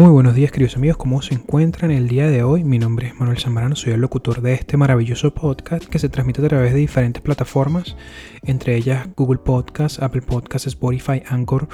Muy buenos días queridos amigos, ¿cómo se encuentran el día de hoy? Mi nombre es Manuel Zambrano, soy el locutor de este maravilloso podcast que se transmite a través de diferentes plataformas, entre ellas Google Podcast, Apple Podcast, Spotify, Anchor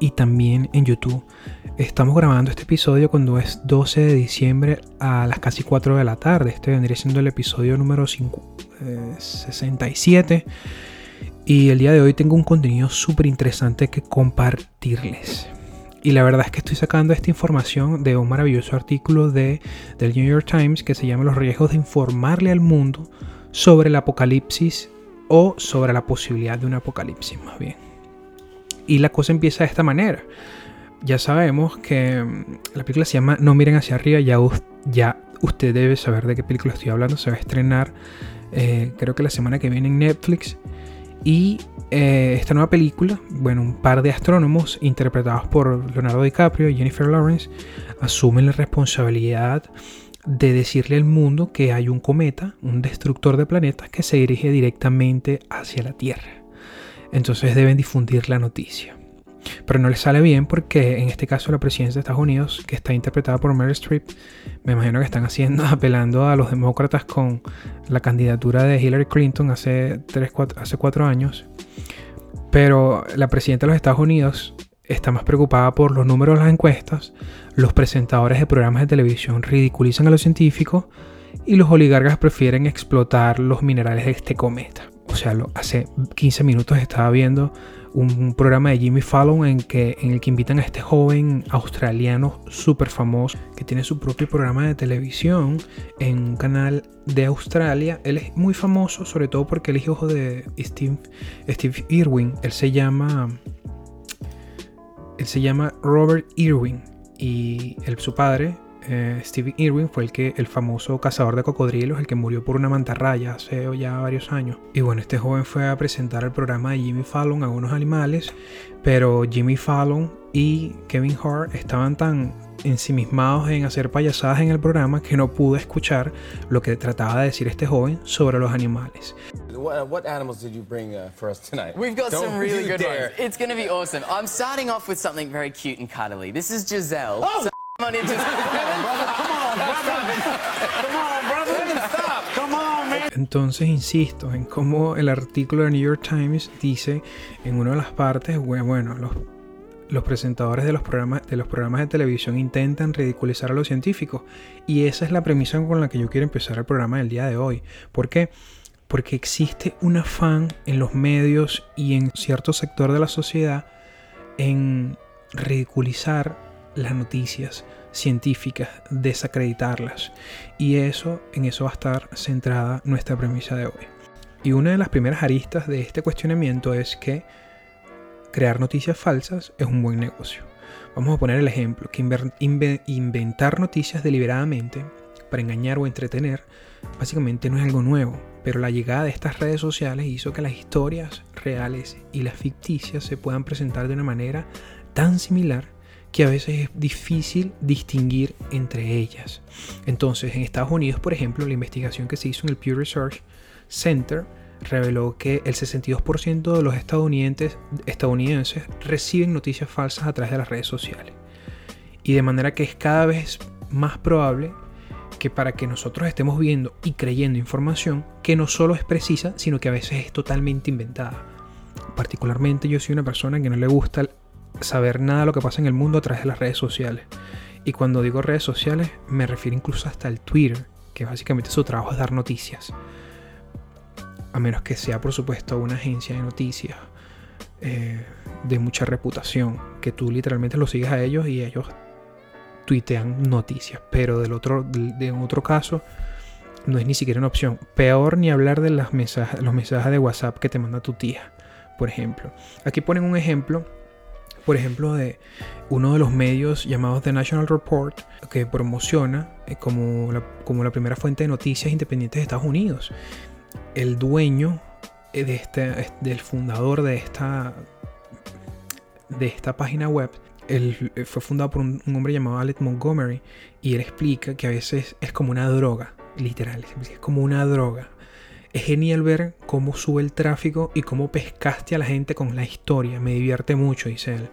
y también en YouTube. Estamos grabando este episodio cuando es 12 de diciembre a las casi 4 de la tarde. Este vendría siendo el episodio número 67. Eh, y el día de hoy tengo un contenido súper interesante que compartirles. Y la verdad es que estoy sacando esta información de un maravilloso artículo de, del New York Times que se llama Los riesgos de informarle al mundo sobre el apocalipsis o sobre la posibilidad de un apocalipsis más bien. Y la cosa empieza de esta manera. Ya sabemos que mm, la película se llama No miren hacia arriba, ya, usted debe saber de qué película estoy hablando, se va a estrenar eh, creo que la semana que viene en Netflix. Y eh, esta nueva película, bueno, un par de astrónomos interpretados por Leonardo DiCaprio y Jennifer Lawrence asumen la responsabilidad de decirle al mundo que hay un cometa, un destructor de planetas que se dirige directamente hacia la Tierra. Entonces deben difundir la noticia. Pero no les sale bien porque en este caso la presidencia de Estados Unidos, que está interpretada por Meryl Streep, me imagino que están haciendo, apelando a los demócratas con la candidatura de Hillary Clinton hace, hace cuatro años. Pero la presidenta de los Estados Unidos está más preocupada por los números de las encuestas, los presentadores de programas de televisión ridiculizan a los científicos y los oligarcas prefieren explotar los minerales de este cometa. O sea, hace 15 minutos estaba viendo un programa de Jimmy Fallon en, el que invitan a este joven australiano súper famoso que tiene su propio programa de televisión en un canal de Australia. Él es muy famoso, sobre todo porque él es hijo de Steve, Steve Irwin. Él se llama. Él se llama Robert Irwin. Y su padre eh, Steve Irwin fue el que el famoso cazador de cocodrilos, el que murió por una mantarraya hace ya varios años. Y bueno, este joven fue a presentar el programa de Jimmy Fallon a unos animales, pero Jimmy Fallon y Kevin Hart estaban tan ensimismados en hacer payasadas en el programa que no pude escuchar lo que trataba de decir este joven sobre los animales. What, what animals did you bring uh, for us tonight? We've got Don't some really good dare. ones. It's going to be awesome. I'm starting off with something very cute and cuddly. This is Giselle. Oh! So entonces insisto en cómo el artículo de New York Times dice en una de las partes, bueno, los, presentadores de los, programas, de los programas de televisión intentan ridiculizar a los científicos. Y esa es la premisa con la que yo quiero empezar el programa del día de hoy. ¿Por qué? Porque existe un afán en los medios y en cierto sector de la sociedad en ridiculizar las noticias científicas, desacreditarlas. Y eso, en eso va a estar centrada nuestra premisa de hoy. Y una de las primeras aristas de este cuestionamiento es que crear noticias falsas es un buen negocio. Vamos a poner el ejemplo, que inventar noticias deliberadamente para engañar o entretener básicamente no es algo nuevo, pero la llegada de estas redes sociales hizo que las historias reales y las ficticias se puedan presentar de una manera tan similar que a veces es difícil distinguir entre ellas. Entonces, en Estados Unidos, por ejemplo, la investigación que se hizo en el Pew Research Center reveló que el 62% de los estadounidenses, estadounidenses reciben noticias falsas a través de las redes sociales. Y de manera que es cada vez más probable que para que nosotros estemos viendo y creyendo información que no solo es precisa, sino que a veces es totalmente inventada. Particularmente yo soy una persona que no le gusta saber nada de lo que pasa en el mundo a través de las redes sociales. Y cuando digo redes sociales, me refiero incluso hasta el Twitter, que básicamente su trabajo es dar noticias. A menos que sea, por supuesto, una agencia de noticias eh, de mucha reputación, que tú literalmente lo sigues a ellos y ellos tuitean noticias. Pero del otro, de, otro caso, no es ni siquiera una opción. Peor ni hablar de las mensajes, los mensajes de WhatsApp que te manda tu tía, por ejemplo. Aquí ponen un ejemplo por ejemplo, de uno de los medios llamados The National Report, que promociona eh, como la, como la primera fuente de noticias independientes de Estados Unidos. El dueño eh, de este, del fundador de esta, de esta página web él eh, fue fundado por un, hombre llamado Alex Montgomery y él explica que a veces es como una droga, literal, es como una droga. Es genial ver cómo sube el tráfico y cómo pescaste a la gente con la historia. Me divierte mucho, dice él.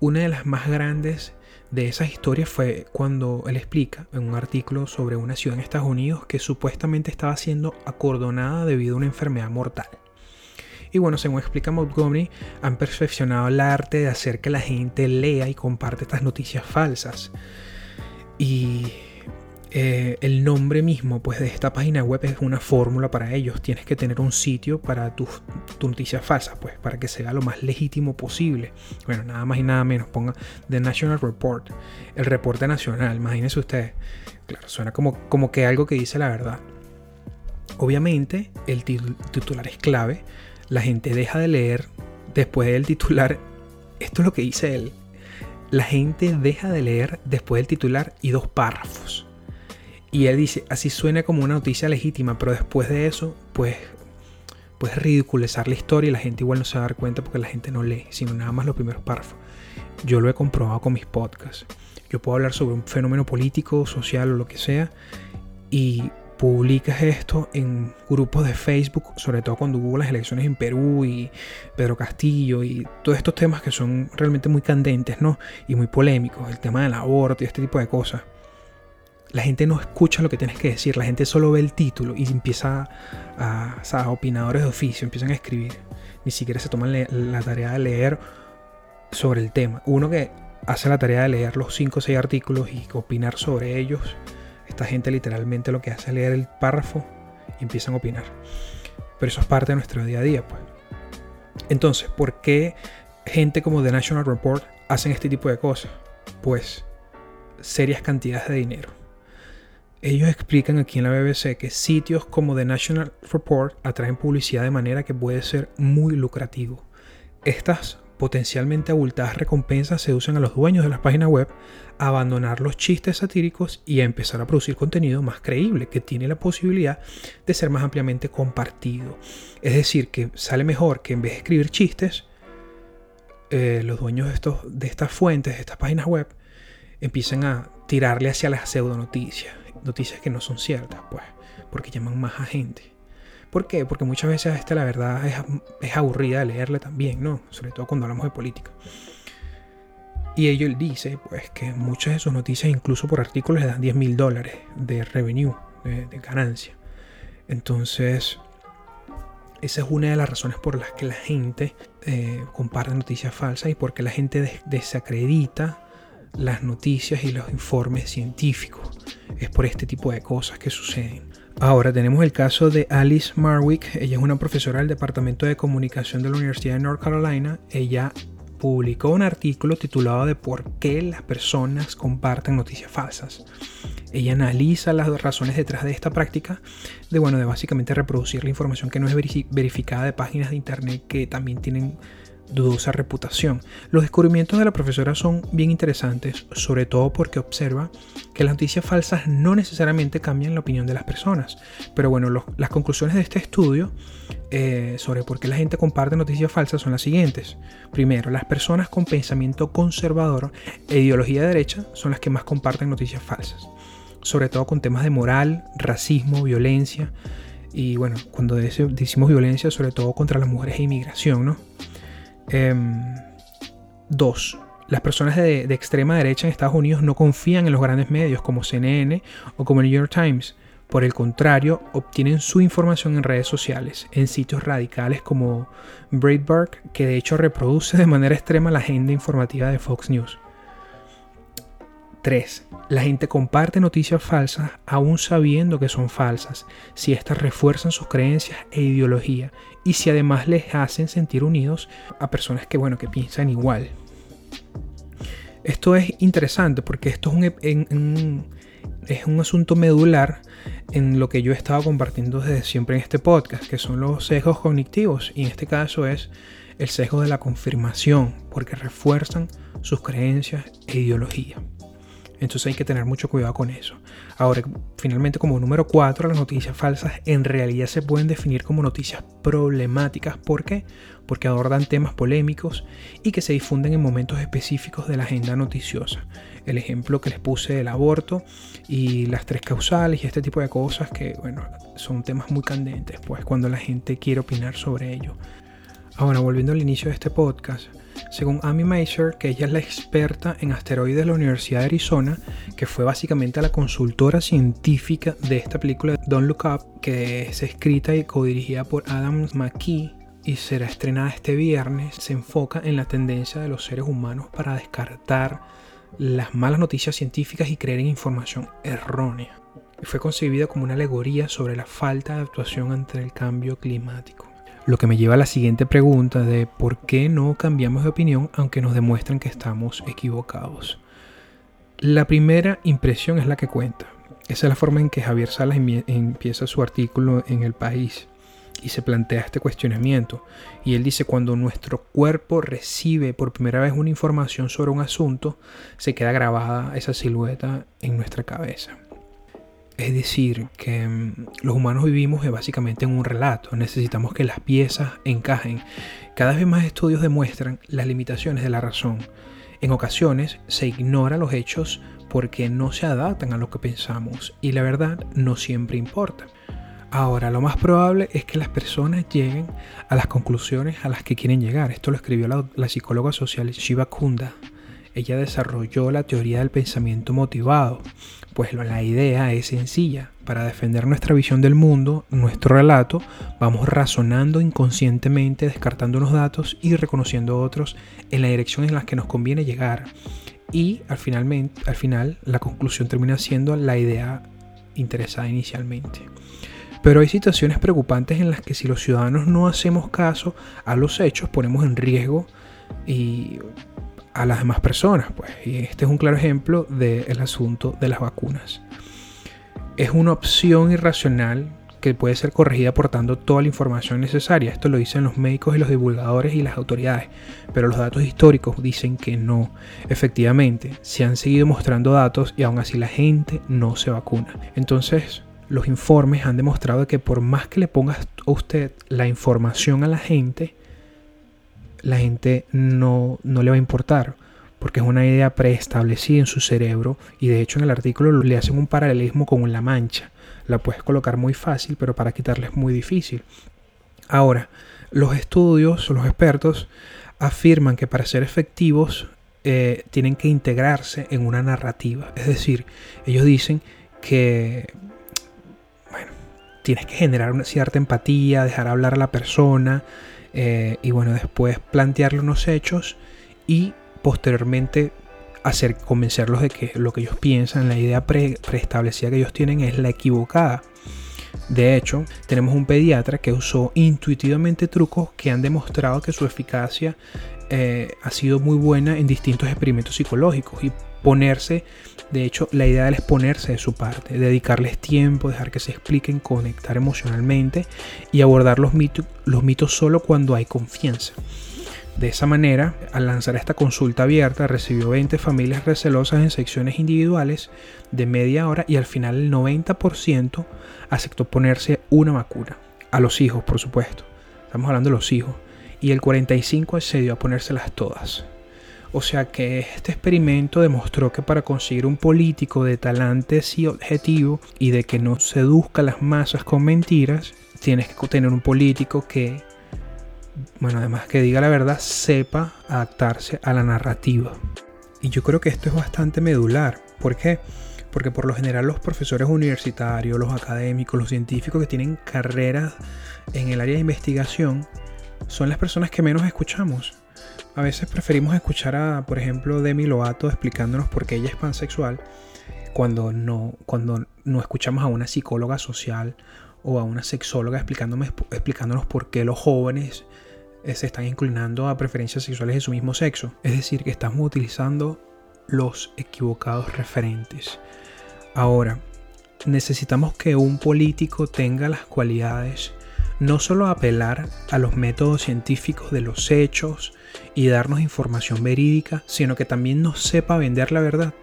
Una de las más grandes de esas historias fue cuando él explica en un artículo sobre una ciudad en Estados Unidos que supuestamente estaba siendo acordonada debido a una enfermedad mortal. Y bueno, según explica Montgomery, han perfeccionado el arte de hacer que la gente lea y comparte estas noticias falsas. Y eh, el nombre mismo pues, de esta página web es una fórmula para ellos. Tienes que tener un sitio para tus tu noticias falsas, pues, para que sea lo más legítimo posible. Bueno, nada más y nada menos. Ponga The National Report, el reporte nacional. Imagínense ustedes. Claro, suena como, como que algo que dice la verdad. Obviamente, el titular es clave. La gente deja de leer después del titular. Esto es lo que dice él. La gente deja de leer después del titular y dos párrafos. Y él dice, así suena como una noticia legítima, pero después de eso, pues, puedes ridiculizar la historia y la gente igual no se va a dar cuenta porque la gente no lee, sino nada más los primeros párrafos. Yo lo he comprobado con mis podcasts. Yo puedo hablar sobre un fenómeno político, social o lo que sea, y publicas esto en grupos de Facebook, sobre todo cuando hubo las elecciones en Perú y Pedro Castillo y todos estos temas que son realmente muy candentes, ¿no? Y muy polémicos, el tema del aborto y este tipo de cosas la gente no escucha lo que tienes que decir, la gente solo ve el título y empieza a, a opinadores de oficio, empiezan a escribir. Ni siquiera se toman la tarea de leer sobre el tema. Uno que hace la tarea de leer los 5 o 6 artículos y opinar sobre ellos, esta gente literalmente lo que hace es leer el párrafo y empiezan a opinar. Pero eso es parte de nuestro día a día, pues. Entonces, ¿por qué gente como The National Report hacen este tipo de cosas? Pues serias cantidades de dinero ellos explican aquí en la BBC que sitios como The National Report atraen publicidad de manera que puede ser muy lucrativo. Estas potencialmente abultadas recompensas seducen a los dueños de las páginas web a abandonar los chistes satíricos y a empezar a producir contenido más creíble que tiene la posibilidad de ser más ampliamente compartido. Es decir, que sale mejor que en vez de escribir chistes, eh, los dueños de, estas fuentes, de estas páginas web, empiecen a tirarle hacia las pseudonoticias noticias que no son ciertas, pues, porque llaman más a gente. ¿Por qué? Porque muchas veces esta la verdad es, es aburrida de leerle también, ¿no? Sobre todo cuando hablamos de política. Y ello dice, pues, que muchas de sus noticias, incluso por artículos, le dan 10 mil dólares de revenue, de, ganancia. Entonces, esa es una de las razones por las que la gente eh, comparte noticias falsas y porque la gente desacredita las noticias y los informes científicos. Es por este tipo de cosas que suceden. Ahora tenemos el caso de Alice Marwick. Ella es una profesora del Departamento de Comunicación de la Universidad de North Carolina. Ella publicó un artículo titulado de por qué las personas comparten noticias falsas. Ella analiza las razones detrás de esta práctica de bueno, de básicamente reproducir la información que no es verificada de páginas de internet que también tienen dudosa reputación. Los descubrimientos de la profesora son bien interesantes, sobre todo porque observa que las noticias falsas no necesariamente cambian la opinión de las personas. Pero bueno, las conclusiones de este estudio eh, sobre por qué la gente comparte noticias falsas son las siguientes. Primero, las personas con pensamiento conservador e ideología de derecha son las que más comparten noticias falsas, sobre todo con temas de moral, racismo, violencia. Y bueno, cuando decimos violencia, sobre todo contra las mujeres e inmigración, ¿no? 2. Em, las personas de, extrema derecha en Estados Unidos no confían en los grandes medios como CNN o como el New York Times. Por el contrario, obtienen su información en redes sociales, en sitios radicales como Breitbart, que de hecho reproduce de manera extrema la agenda informativa de Fox News. 3. La gente comparte noticias falsas aún sabiendo que son falsas, si éstas refuerzan sus creencias e ideología y si además les hacen sentir unidos a personas que, bueno, que piensan igual. Esto es interesante porque esto es un, es un asunto medular en lo que yo he estado compartiendo desde siempre en este podcast, que son los sesgos cognitivos y en este caso es el sesgo de la confirmación, porque refuerzan sus creencias e ideología. Entonces hay que tener mucho cuidado con eso. Ahora, finalmente como número 4, las noticias falsas en realidad se pueden definir como noticias problemáticas. ¿Por qué? Porque abordan temas polémicos y que se difunden en momentos específicos de la agenda noticiosa. El ejemplo que les puse del aborto y las tres causales y este tipo de cosas que, bueno, son temas muy candentes, pues cuando la gente quiere opinar sobre ello. Ahora, volviendo al inicio de este podcast, Según Amy Maser, que ella es la experta en asteroides de la Universidad de Arizona, que fue básicamente la consultora científica de esta película Don't Look Up, que es escrita y codirigida por Adam McKee y será estrenada este viernes, se enfoca en la tendencia de los seres humanos para descartar las malas noticias científicas y creer en información errónea. Fue concebida como una alegoría sobre la falta de actuación ante el cambio climático. Lo que me lleva a la siguiente pregunta de por qué no cambiamos de opinión aunque nos demuestren que estamos equivocados. La primera impresión es la que cuenta. Esa es la forma en que Javier Salas empieza su artículo en El País y se plantea este cuestionamiento. Y él dice, cuando nuestro cuerpo recibe por primera vez una información sobre un asunto, se queda grabada esa silueta en nuestra cabeza. Es decir, que mm, los humanos vivimos básicamente en un relato, necesitamos que las piezas encajen. Cada vez más estudios demuestran las limitaciones de la razón. En ocasiones se ignora los hechos porque no se adaptan a lo que pensamos y la verdad no siempre importa. Ahora, lo más probable es que las personas lleguen a las conclusiones a las que quieren llegar. Esto lo escribió la, psicóloga social Shiva Kunda. Ella desarrolló la teoría del pensamiento motivado. Pues la idea es sencilla. Para defender nuestra visión del mundo, nuestro relato, vamos razonando inconscientemente, descartando unos datos y reconociendo otros en la dirección en la que nos conviene llegar. Y al, finalmente, al final la conclusión termina siendo la idea interesada inicialmente. Pero hay situaciones preocupantes en las que si los ciudadanos no hacemos caso a los hechos, ponemos en riesgo y a las demás personas. Pues. Y este es un claro ejemplo del asunto de las vacunas. Es una opción irracional que puede ser corregida aportando toda la información necesaria. Esto lo dicen los médicos y los divulgadores y las autoridades. Pero los datos históricos dicen que no. Efectivamente, se han seguido mostrando datos y aún así la gente no se vacuna. Entonces, los informes han demostrado que por más que le pongas a usted la información a la gente, la gente no, no le va a importar, porque es una idea preestablecida en su cerebro y de hecho en el artículo le hacen un paralelismo con la mancha. La puedes colocar muy fácil, pero para quitarla es muy difícil. Ahora, los estudios, los expertos, afirman que para ser efectivos eh, tienen que integrarse en una narrativa. Es decir, ellos dicen que tienes que generar una cierta empatía, dejar hablar a la persona eh, y bueno, después plantearle unos hechos y posteriormente hacer convencerlos de que lo que ellos piensan, la idea preestablecida que ellos tienen es la equivocada. De hecho, tenemos un pediatra que usó intuitivamente trucos que han demostrado que su eficacia eh, ha sido muy buena en distintos experimentos psicológicos y ponerse, de hecho, la idea es ponerse de su parte, dedicarles tiempo, dejar que se expliquen, conectar emocionalmente y abordar los mitos, los mitos solo cuando hay confianza. De esa manera, al lanzar esta consulta abierta, recibió 20 familias recelosas en secciones individuales de media hora y al final el 90% aceptó ponerse una vacuna. A los hijos, por supuesto. Estamos hablando de los hijos. Y el 45% accedió a ponérselas todas. O sea que este experimento demostró que para conseguir un político de talante y objetivo y de que no seduzca las masas con mentiras, tienes que tener un político que, bueno, además que diga la verdad, sepa adaptarse a la narrativa. Y yo creo que esto es bastante medular. ¿Por qué? Porque por lo general los profesores universitarios, los académicos, los científicos que tienen carreras en el área de investigación, son las personas que menos escuchamos. A veces preferimos escuchar a, por ejemplo, Demi Lovato explicándonos por qué ella es pansexual cuando no, cuando no escuchamos a una psicóloga social o a una sexóloga explicándonos por qué los jóvenes eh, se están inclinando a preferencias sexuales de su mismo sexo. Es decir, que estamos utilizando los equivocados referentes. Ahora, necesitamos que un político tenga las cualidades no solo apelar a los métodos científicos de los hechos y darnos información verídica, sino que también nos sepa vender la verdad.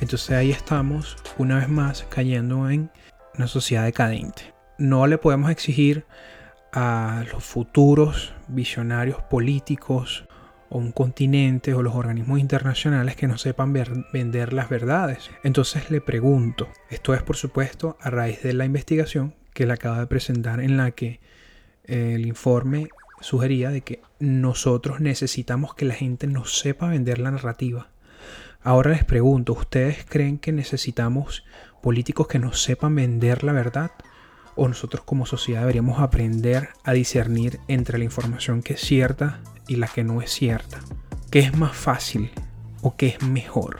Entonces ahí estamos una vez más cayendo en una sociedad decadente. No le podemos exigir a los futuros visionarios políticos o un continente o los organismos internacionales que no sepan vender las verdades. Entonces le pregunto, esto es por supuesto a raíz de la investigación que le acaba de presentar en la que el informe sugería de que nosotros necesitamos que la gente nos sepa vender la narrativa. Ahora les pregunto, ¿ustedes creen que necesitamos políticos que nos sepan vender la verdad? ¿O nosotros como sociedad deberíamos aprender a discernir entre la información que es cierta y la que no es cierta? ¿Qué es más fácil o qué es mejor?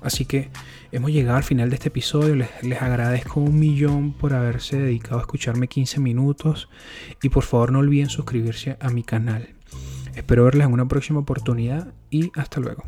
Así que hemos llegado al final de este episodio. Les, les, agradezco un millón por haberse dedicado a escucharme 15 minutos. Y por favor no olviden suscribirse a mi canal. Espero verles en una próxima oportunidad y hasta luego.